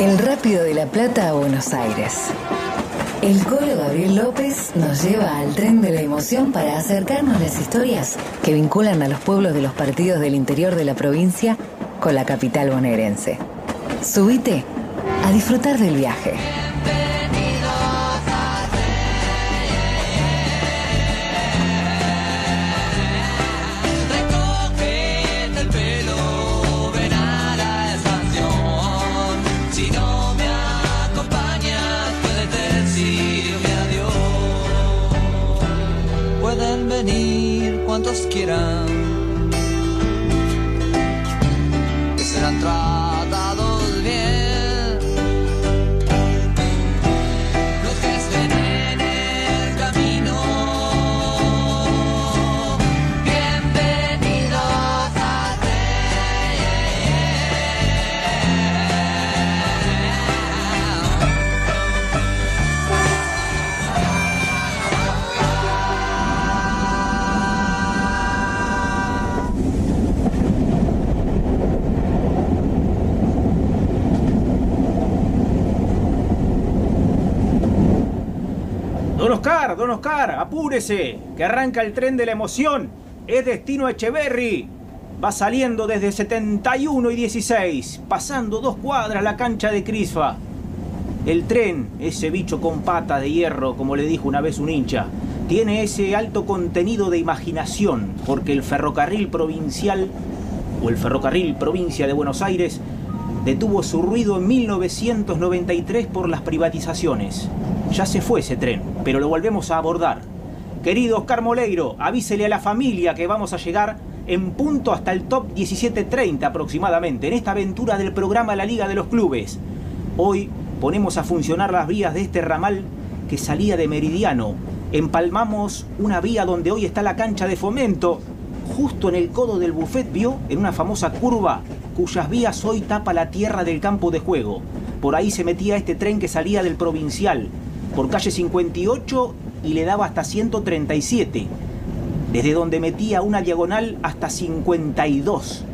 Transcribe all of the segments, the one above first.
El Rápido de la Plata a Buenos Aires. El Colo Gabriel López nos lleva al tren de la emoción para acercarnos las historias que vinculan a los pueblos de los partidos del interior de la provincia con la capital bonaerense. Subite a disfrutar del viaje. Cuantos quieran. Que serán tratados Don Oscar, don Oscar, apúrese, que arranca el tren de la emoción. Es destino a Echeverry. Va saliendo desde 71 y 16, pasando dos cuadras la cancha de Crisfa. El tren, ese bicho con pata de hierro, como le dijo una vez un hincha, tiene ese alto contenido de imaginación, porque el ferrocarril provincial, o el ferrocarril provincia de Buenos Aires, detuvo su ruido en 1993 por las privatizaciones. Ya se fue ese tren, pero lo volvemos a abordar. Querido Oscar Moleiro, avísele a la familia que vamos a llegar en punto hasta el top 17.30 aproximadamente, en esta aventura del programa La Liga de los Clubes. Hoy ponemos a funcionar las vías de este ramal que salía de Meridiano. Empalmamos una vía donde hoy está la cancha de fomento, justo en el codo del buffet vio, en una famosa curva cuyas vías hoy tapa la tierra del campo de juego. Por ahí se metía este tren que salía del provincial, por calle 58 y le daba hasta 137, desde donde metía una diagonal hasta 52.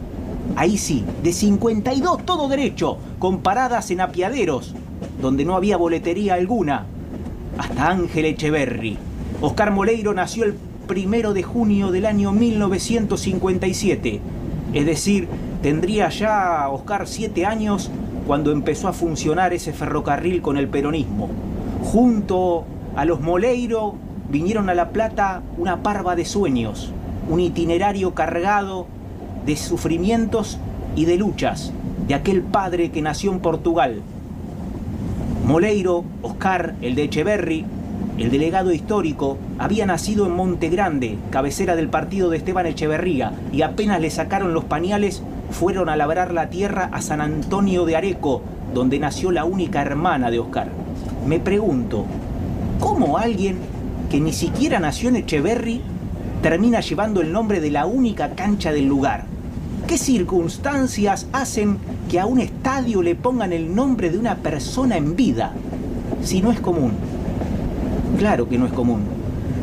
Ahí sí, de 52 todo derecho, con paradas en apiaderos, donde no había boletería alguna, hasta Ángel Echeverry. Oscar Moleiro nació el primero de junio del año 1957, es decir, tendría ya Oscar siete años cuando empezó a funcionar ese ferrocarril con el peronismo. Junto a los Moleiro vinieron a La Plata una parva de sueños, un itinerario cargado de sufrimientos y de luchas de aquel padre que nació en Portugal. Moleiro, Oscar, el de Echeverry, el delegado histórico, había nacido en Monte Grande, cabecera del partido de Esteban Echeverría, y apenas le sacaron los pañales, fueron a labrar la tierra a San Antonio de Areco, donde nació la única hermana de Oscar. Me pregunto, ¿cómo alguien que ni siquiera nació en Echeverry termina llevando el nombre de la única cancha del lugar? ¿Qué circunstancias hacen que a un estadio le pongan el nombre de una persona en vida? Si no es común. Claro que no es común.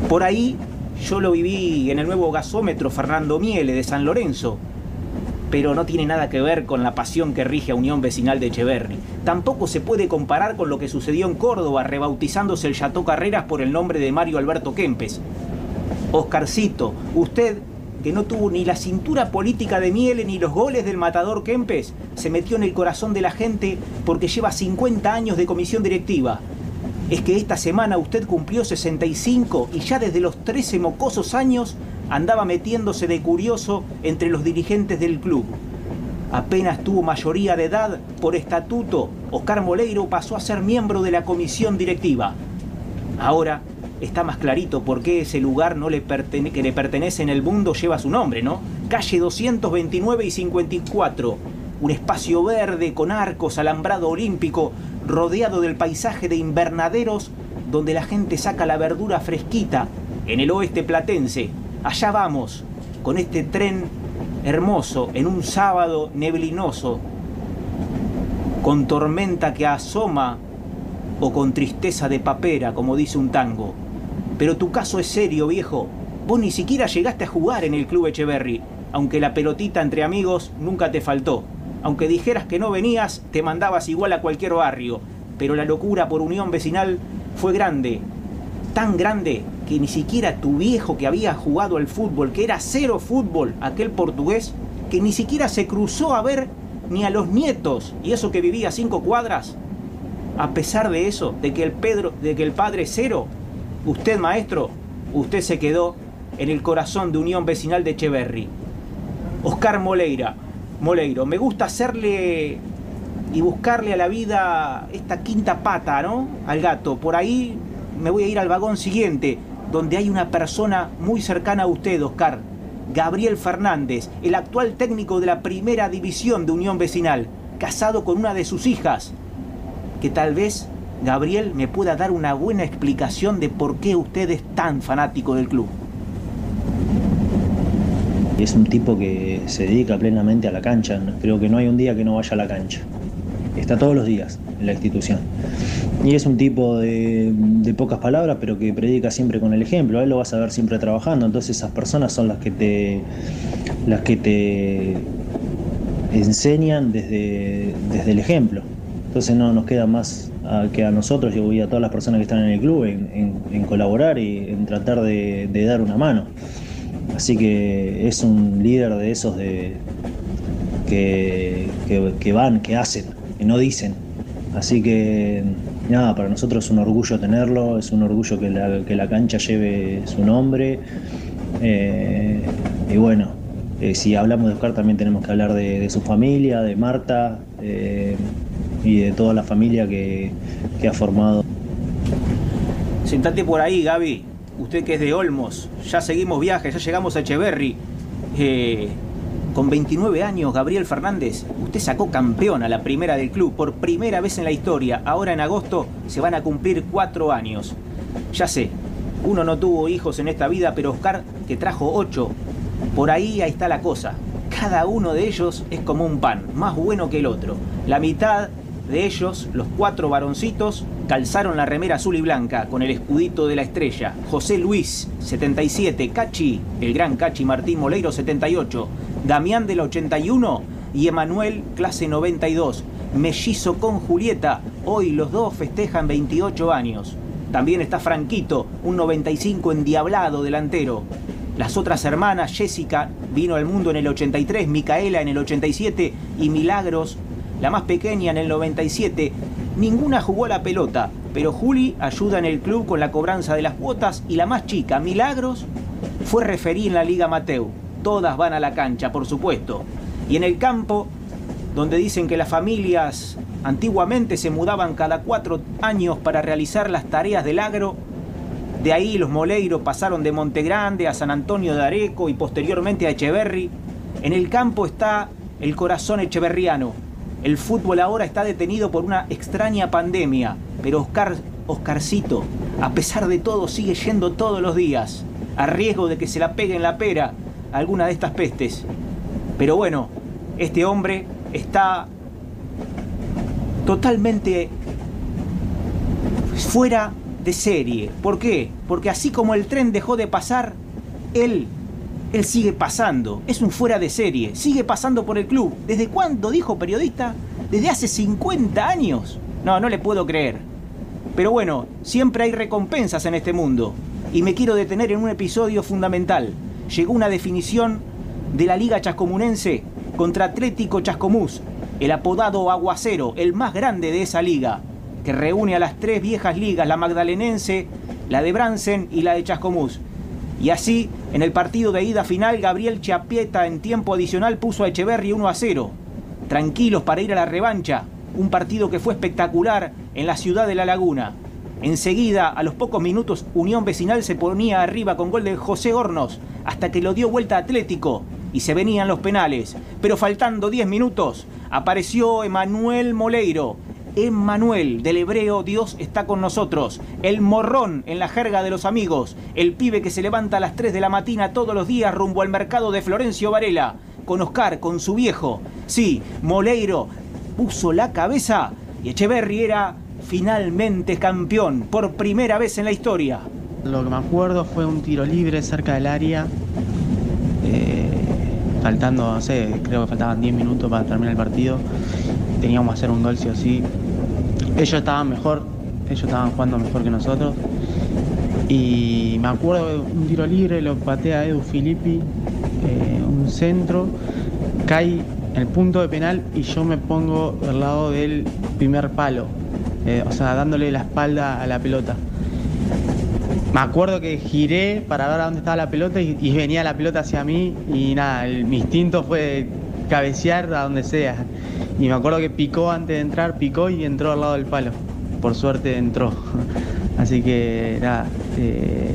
Por ahí yo lo viví en el nuevo gasómetro Fernando Miele de San Lorenzo, pero no tiene nada que ver con la pasión que rige a Unión Vecinal de Echeverry. Tampoco se puede comparar con lo que sucedió en Córdoba, rebautizándose el Chateau Carreras por el nombre de Mario Alberto Kempes. Oscarcito, usted, que no tuvo ni la cintura política de Miele ni los goles del matador Kempes, se metió en el corazón de la gente porque lleva 50 años de comisión directiva. Es que esta semana usted cumplió 65 y ya desde los 13 mocosos años andaba metiéndose de curioso entre los dirigentes del club. Apenas tuvo mayoría de edad, por estatuto, Oscar Moleiro pasó a ser miembro de la comisión directiva. Ahora está más clarito por qué ese lugar no le que le pertenece en el mundo lleva su nombre, ¿no? Calle 229 y 54. Un espacio verde con arcos, alambrado olímpico, rodeado del paisaje de invernaderos donde la gente saca la verdura fresquita en el oeste platense. Allá vamos, con este tren hermoso en un sábado neblinoso, con tormenta que asoma o con tristeza de papera, como dice un tango. Pero tu caso es serio, viejo. Vos ni siquiera llegaste a jugar en el club Echeverry, aunque la pelotita entre amigos nunca te faltó. Aunque dijeras que no venías, te mandabas igual a cualquier barrio. Pero la locura por unión vecinal fue grande. Tan grande que ni siquiera tu viejo que había jugado al fútbol, que era cero fútbol, aquel portugués, que ni siquiera se cruzó a ver ni a los nietos, y eso que vivía cinco cuadras, a pesar de eso, de que el Pedro, de que el padre cero, usted maestro, usted se quedó en el corazón de Unión Vecinal de Echeverry. Oscar Moleira, Moleiro, me gusta hacerle y buscarle a la vida esta quinta pata, ¿no? Al gato. Por ahí me voy a ir al vagón siguiente, donde hay una persona muy cercana a usted, Oscar. Gabriel Fernández, el actual técnico de la primera división de Unión Vecinal, casado con una de sus hijas. Que tal vez Gabriel me pueda dar una buena explicación de por qué usted es tan fanático del club. Es un tipo que se dedica plenamente a la cancha. Creo que no hay un día que no vaya a la cancha. Está todos los días en la institución. Y es un tipo de, pocas palabras, pero que predica siempre con el ejemplo. A él lo vas a ver siempre trabajando. Entonces esas personas son las que te, las que te enseñan desde, desde el ejemplo. Entonces no nos queda más que a nosotros y a todas las personas que están en el club en, colaborar y en tratar de dar una mano. Así que es un líder de esos de, que, van, que hacen, que no dicen. Así que nada, para nosotros es un orgullo tenerlo, es un orgullo que la, cancha lleve su nombre. Eh, y bueno, eh, si hablamos de Oscar también tenemos que hablar de, su familia, de Marta eh, y de toda la familia que, que ha formado. Sentate por ahí, Gaby usted que es de Olmos, ya seguimos viajes, ya llegamos a Echeverry. Con 29 años, Gabriel Fernández, usted sacó campeón a la primera del club por primera vez en la historia. Ahora en agosto se van a cumplir cuatro años. Ya sé, uno no tuvo hijos en esta vida, pero Oscar, que trajo ocho, por ahí ahí está la cosa. Cada uno de ellos es como un pan, más bueno que el otro. La mitad de ellos, los cuatro varoncitos, calzaron la remera azul y blanca con el escudito de la estrella. José Luis, 77, Cachi, el gran Cachi Martín Moleiro, 78, Damián del 81 y Emanuel, clase 92. Mellizo con Julieta, hoy los dos festejan 28 años. También está Franquito, un 95 endiablado delantero. Las otras hermanas, Jessica vino al mundo en el 83, Micaela en el 87 y Milagros la más pequeña en el 97. Ninguna jugó a la pelota, pero Juli ayuda en el club con la cobranza de las cuotas y la más chica, Milagros, fue referí en la Liga Mateu. Todas van a la cancha, por supuesto. Y en el campo, donde dicen que las familias antiguamente se mudaban cada cuatro años para realizar las tareas del agro, de ahí los Moleiros pasaron de Montegrande a San Antonio de Areco y posteriormente a Echeverri. En el campo está el corazón echeverriano, el fútbol ahora está detenido por una extraña pandemia, pero Oscar, Oscarcito, a pesar de todo, sigue yendo todos los días, a riesgo de que se la pegue en la pera alguna de estas pestes. Pero bueno, este hombre está totalmente fuera de serie. ¿Por qué? Porque así como el tren dejó de pasar, él él sigue pasando, es un fuera de serie, sigue pasando por el club. ¿Desde cuándo, dijo periodista? Desde hace 50 años. No, no le puedo creer. Pero bueno, siempre hay recompensas en este mundo. Y me quiero detener en un episodio fundamental. Llegó una definición de la Liga Chascomunense contra Atlético Chascomús, el apodado Aguacero, el más grande de esa liga, que reúne a las tres viejas ligas, la magdalenense, la de Bransen y la de Chascomús. Y así, en el partido de ida final, Gabriel Chapieta en tiempo adicional puso a Echeverri 1 a 0. Tranquilos para ir a la revancha, un partido que fue espectacular en la ciudad de La Laguna. Enseguida, a los pocos minutos, Unión Vecinal se ponía arriba con gol de José Hornos, hasta que lo dio vuelta Atlético y se venían los penales. Pero faltando 10 minutos, apareció Emanuel Moleiro Emmanuel, del hebreo Dios está con nosotros, el morrón en la jerga de los amigos, el pibe que se levanta a las 3 de la mañana todos los días rumbo al mercado de Florencio Varela, con Oscar, con su viejo. Sí, Moleiro puso la cabeza y Echeverri era finalmente campeón por primera vez en la historia. Lo que me acuerdo fue un tiro libre cerca del área. Eh, faltando, no sé, creo que faltaban 10 minutos para terminar el partido. Teníamos que hacer un gol sí. Ellos estaban mejor, ellos estaban jugando mejor que nosotros. Y me acuerdo de un tiro libre, lo patea Edu Filippi, eh, un centro, cae en el punto de penal y yo me pongo del lado del primer palo, eh, o sea, dándole la espalda a la pelota. Me acuerdo que giré para ver a dónde estaba la pelota y, venía la pelota hacia mí y nada, mi instinto fue cabecear a donde sea. Y me acuerdo que picó antes de entrar, picó y entró al lado del palo. Por suerte entró. Así que nada, eh,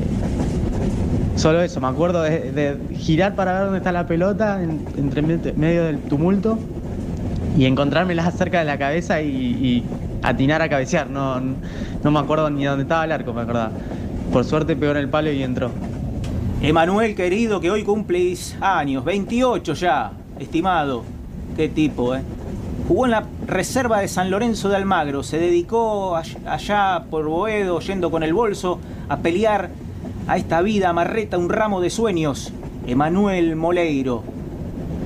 solo eso, me acuerdo de, girar para ver dónde está la pelota en- medio del tumulto y encontrármela cerca de la cabeza y, y atinar a cabecear. No, no me acuerdo ni dónde estaba el arco, me acordaba. Por suerte pegó en el palo y entró. Emanuel querido, que hoy cumplís años, 28 ya, estimado. Qué tipo, ¿eh? Jugó en la reserva de San Lorenzo de Almagro, se dedicó all- allá por Boedo, yendo con el bolso, a pelear a esta vida marreta un ramo de sueños. Emanuel Moleiro.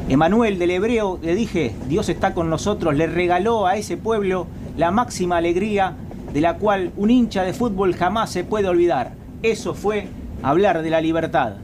Emanuel del Hebreo, le dije, Dios está con nosotros, le regaló a ese pueblo la máxima alegría de la cual un hincha de fútbol jamás se puede olvidar. Eso fue hablar de la libertad.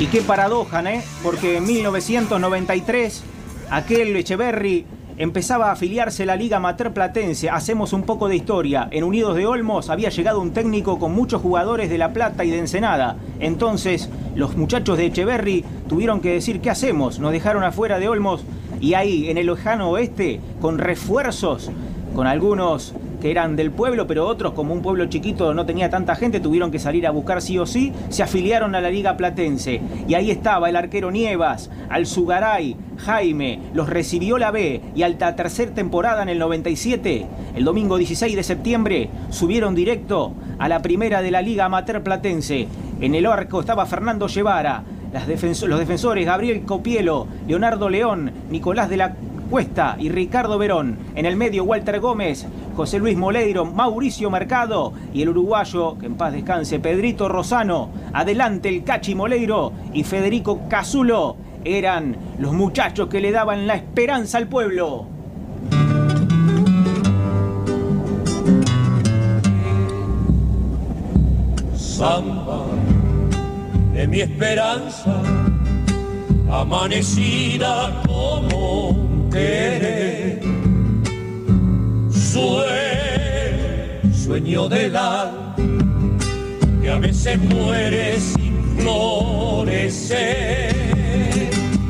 Y qué paradoja, ¿eh? Porque en 1993 aquel Echeverry empezaba a afiliarse la Liga Amateur Platense. Hacemos un poco de historia. En Unidos de Olmos había llegado un técnico con muchos jugadores de La Plata y de Ensenada. Entonces los muchachos de Echeverry tuvieron que decir, ¿qué hacemos? Nos dejaron afuera de Olmos y ahí, en el lejano oeste, con refuerzos, con algunos que eran del pueblo, pero otros, como un pueblo chiquito no tenía tanta gente, tuvieron que salir a buscar sí o sí, se afiliaron a la Liga Platense. Y ahí estaba el arquero Nievas, Alzugaray, Jaime, los recibió la B y hasta tercera temporada en el 97, el domingo 16 de septiembre, subieron directo a la primera de la Liga Amateur Platense. En el arco estaba Fernando Guevara, los defensores Gabriel Copielo, Leonardo León, Nicolás de la Cuesta y Ricardo Verón. En el medio Walter Gómez, José Luis Moleiro, Mauricio Mercado y el uruguayo, que en paz descanse, Pedrito Rosano. Adelante el Cachi Moleiro y Federico Casulo. Eran los muchachos que le daban la esperanza al pueblo. samba de mi esperanza, amanecida como Que a veces muere sin florecer.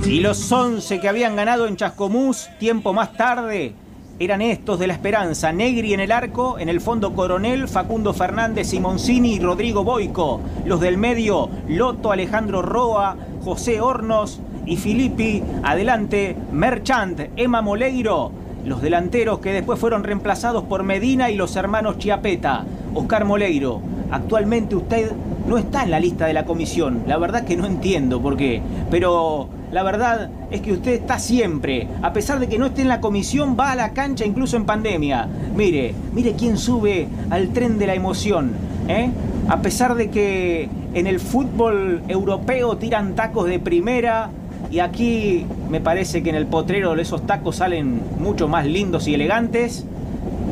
Y los 11 que habían ganado en Chascomús tiempo más tarde eran estos de la Esperanza. Negri en el arco, en el fondo Coronel, Facundo Fernández, Simoncini y Rodrigo Boico. Los del medio, Loto, Alejandro Roa, José Hornos y Filippi. Adelante, Merchant, Emma Moleiro. Los delanteros que después fueron reemplazados por Medina y los hermanos Chiapeta. Oscar Moleiro, actualmente usted no está en la lista de la comisión. La verdad que no entiendo por qué. Pero la verdad es que usted está siempre. A pesar de que no esté en la comisión, va a la cancha incluso en pandemia. Mire, mire quién sube al tren de la emoción. ¿eh? A pesar de que en el fútbol europeo tiran tacos de primera. Y aquí me parece que en el potrero esos tacos salen mucho más lindos y elegantes.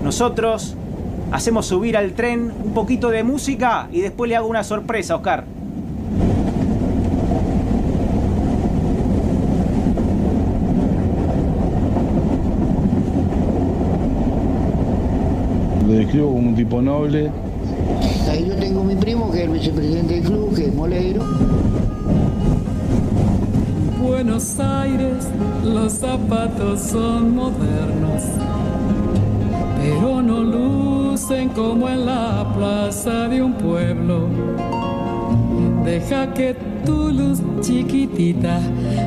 Nosotros hacemos subir al tren un poquito de música y después le hago una sorpresa, Oscar. Lo describo como un tipo noble, Ahí yo tengo mi primo que es el vicepresidente del club, que es Moleiro. Buenos Aires, los zapatos son modernos, pero no lucen como en la plaza de un pueblo. Deja que tu luz chiquitita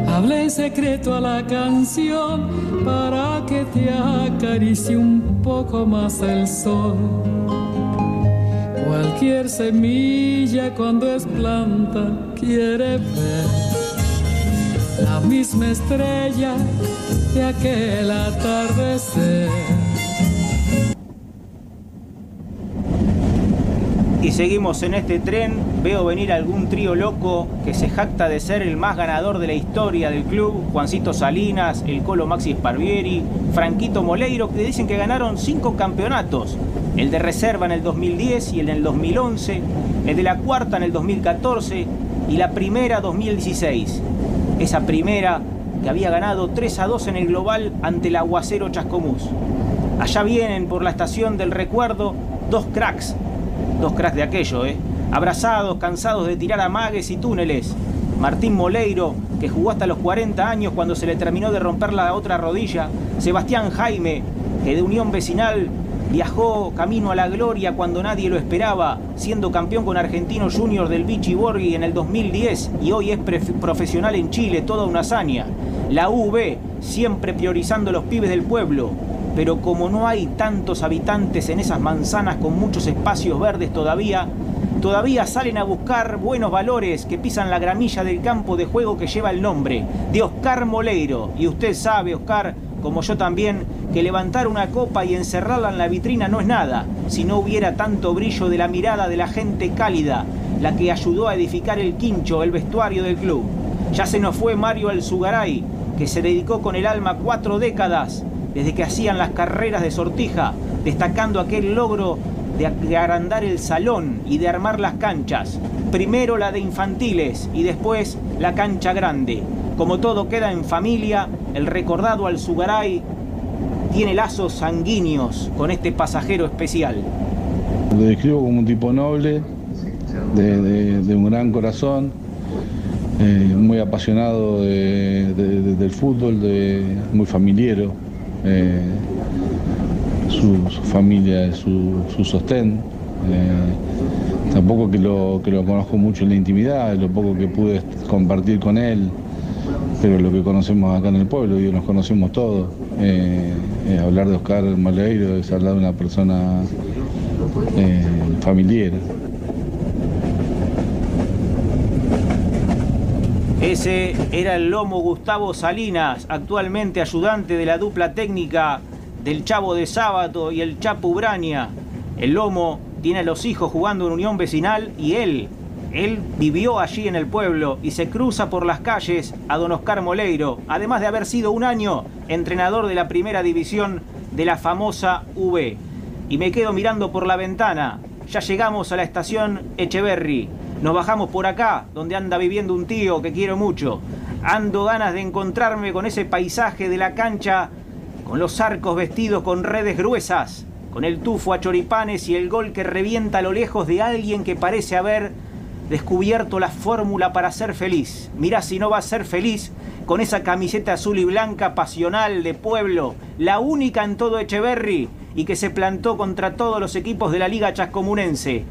hablé en secreto a la canción para que te acaricie un poco más el sol. Cualquier semilla cuando es planta quiere ver la misma estrella de aquel atardecer. Y seguimos en este tren. Veo venir algún trío loco que se jacta de ser el más ganador de la historia del club. Juancito Salinas, el Colo Maxi Sparvieri, Franquito Moleiro, que dicen que ganaron cinco campeonatos. El de reserva en el 2010 y el en el 2011. El de la cuarta en el 2014 y la primera 2016. Esa primera que había ganado 3 a 2 en el global ante el aguacero Chascomús. Allá vienen por la estación del recuerdo dos cracks Dos cracks de aquello, ¿eh? Abrazados, cansados de tirar amagues y túneles. Martín Moleiro, que jugó hasta los 40 años cuando se le terminó de romper la otra rodilla. Sebastián Jaime, que de Unión Vecinal viajó camino a la gloria cuando nadie lo esperaba, siendo campeón con Argentino Junior del Vichy Borghi en el 2010 y hoy es profesional en Chile, toda una hazaña. La UV, siempre priorizando los pibes del pueblo pero como no hay tantos habitantes en esas manzanas con muchos espacios verdes todavía, todavía salen a buscar buenos valores que pisan la gramilla del campo de juego que lleva el nombre de Oscar Moleiro. Y usted sabe, Oscar, como yo también, que levantar una copa y encerrarla en la vitrina no es nada, si no hubiera tanto brillo de la mirada de la gente cálida, la que ayudó a edificar el quincho, el vestuario del club. Ya se nos fue Mario Alzugaray, que se dedicó con el alma cuatro décadas desde que hacían las carreras de sortija, destacando aquel logro de agrandar el salón y de armar las canchas. Primero la de infantiles y después la cancha grande. Como todo queda en familia, el recordado Alzugaray tiene lazos sanguíneos con este pasajero especial. Lo describo como un tipo noble, de, un gran corazón, eh, muy apasionado del fútbol, muy familiero. Eh, su, familia es su, sostén. Eh, tampoco que lo, que lo conozco mucho en la intimidad, lo poco que pude compartir con él, pero lo que conocemos acá en el pueblo, y nos conocemos todos. Eh, hablar de Oscar Maleiro es hablar de una persona familiar. Ese era el lomo Gustavo Salinas, actualmente ayudante de la dupla técnica del Chavo de Sábato y el Chapo Ubraña. El lomo tiene a los hijos jugando en Unión Vecinal y él, él vivió allí en el pueblo y se cruza por las calles a don Oscar Moleiro, además de haber sido un año entrenador de la primera división de la famosa V. Y me quedo mirando por la ventana. Ya llegamos a la estación Echeverry. Nos bajamos por acá, donde anda viviendo un tío que quiero mucho. Ando ganas de encontrarme con ese paisaje de la cancha, con los arcos vestidos con redes gruesas, con el tufo a choripanes y el gol que revienta a lo lejos de alguien que parece haber descubierto la fórmula para ser feliz. Mirá si no va a ser feliz con esa camiseta azul y blanca pasional de pueblo, la única en todo Echeverry y que se plantó contra todos los equipos de la Liga Chascomunense.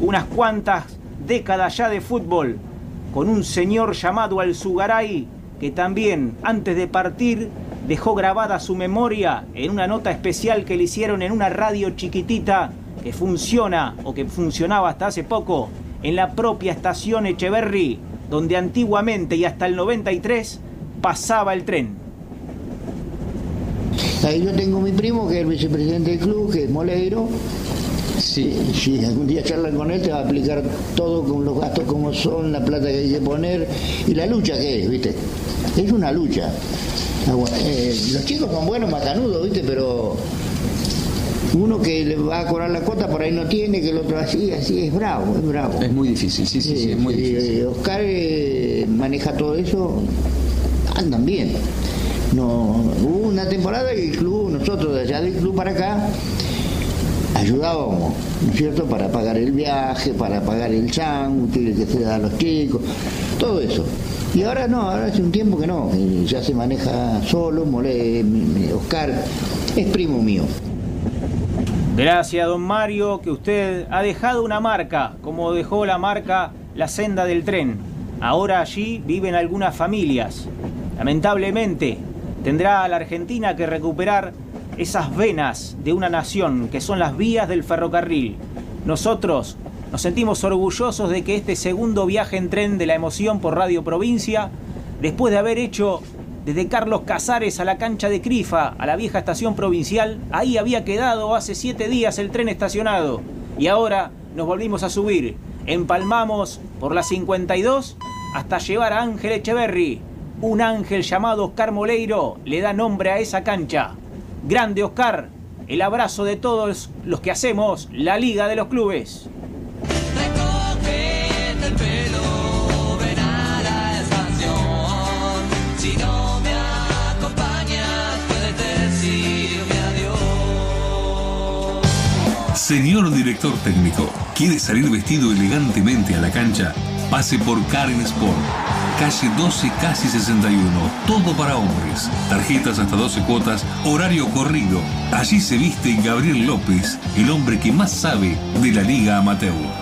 Unas cuantas década ya de fútbol, con un señor llamado Alzugaray, que también, antes de partir, dejó grabada su memoria en una nota especial que le hicieron en una radio chiquitita que funciona o que funcionaba hasta hace poco en la propia estación Echeverry, donde antiguamente y hasta el 93 pasaba el tren. Ahí yo tengo mi primo, que es el vicepresidente del club, que es Moleiro, Sí. Si algún día charlan con él, te va a explicar todo con los gastos como son, la plata que hay que poner y la lucha que es, ¿viste? Es una lucha. Eh, los chicos son buenos, macanudos, ¿viste? Pero uno que le va a cobrar la cuota por ahí no tiene, que el otro así, así, es bravo, es bravo. Es muy difícil, sí, sí, sí, es muy difícil. Oscar eh, maneja todo eso, andan bien. No, hubo una temporada que el club, nosotros de allá del club para acá, ayudábamos, ¿no es cierto?, para pagar el viaje, para pagar el sándwich que se da a los chicos, todo eso. Y ahora no, ahora hace un tiempo que no, ya se maneja solo, Mole, Oscar es primo mío. Gracias, don Mario, que usted ha dejado una marca, como dejó la marca la senda del tren. Ahora allí viven algunas familias. Lamentablemente, tendrá la Argentina que recuperar esas venas de una nación que son las vías del ferrocarril. Nosotros nos sentimos orgullosos de que este segundo viaje en tren de la emoción por Radio Provincia, después de haber hecho desde Carlos Casares a la cancha de Crifa, a la vieja estación provincial, ahí había quedado hace siete días el tren estacionado. Y ahora nos volvimos a subir. Empalmamos por la 52 hasta llevar a Ángel Echeverry. Un ángel llamado Oscar Moleiro le da nombre a esa cancha. Grande Oscar, el abrazo de todos los que hacemos la Liga de los Clubes. Señor director técnico, ¿quiere salir vestido elegantemente a la cancha? Pase por Karen Sport. Calle 12, casi 61. Todo para hombres. Tarjetas hasta 12 cuotas. Horario corrido. Allí se viste Gabriel López, el hombre que más sabe de la Liga Amateur.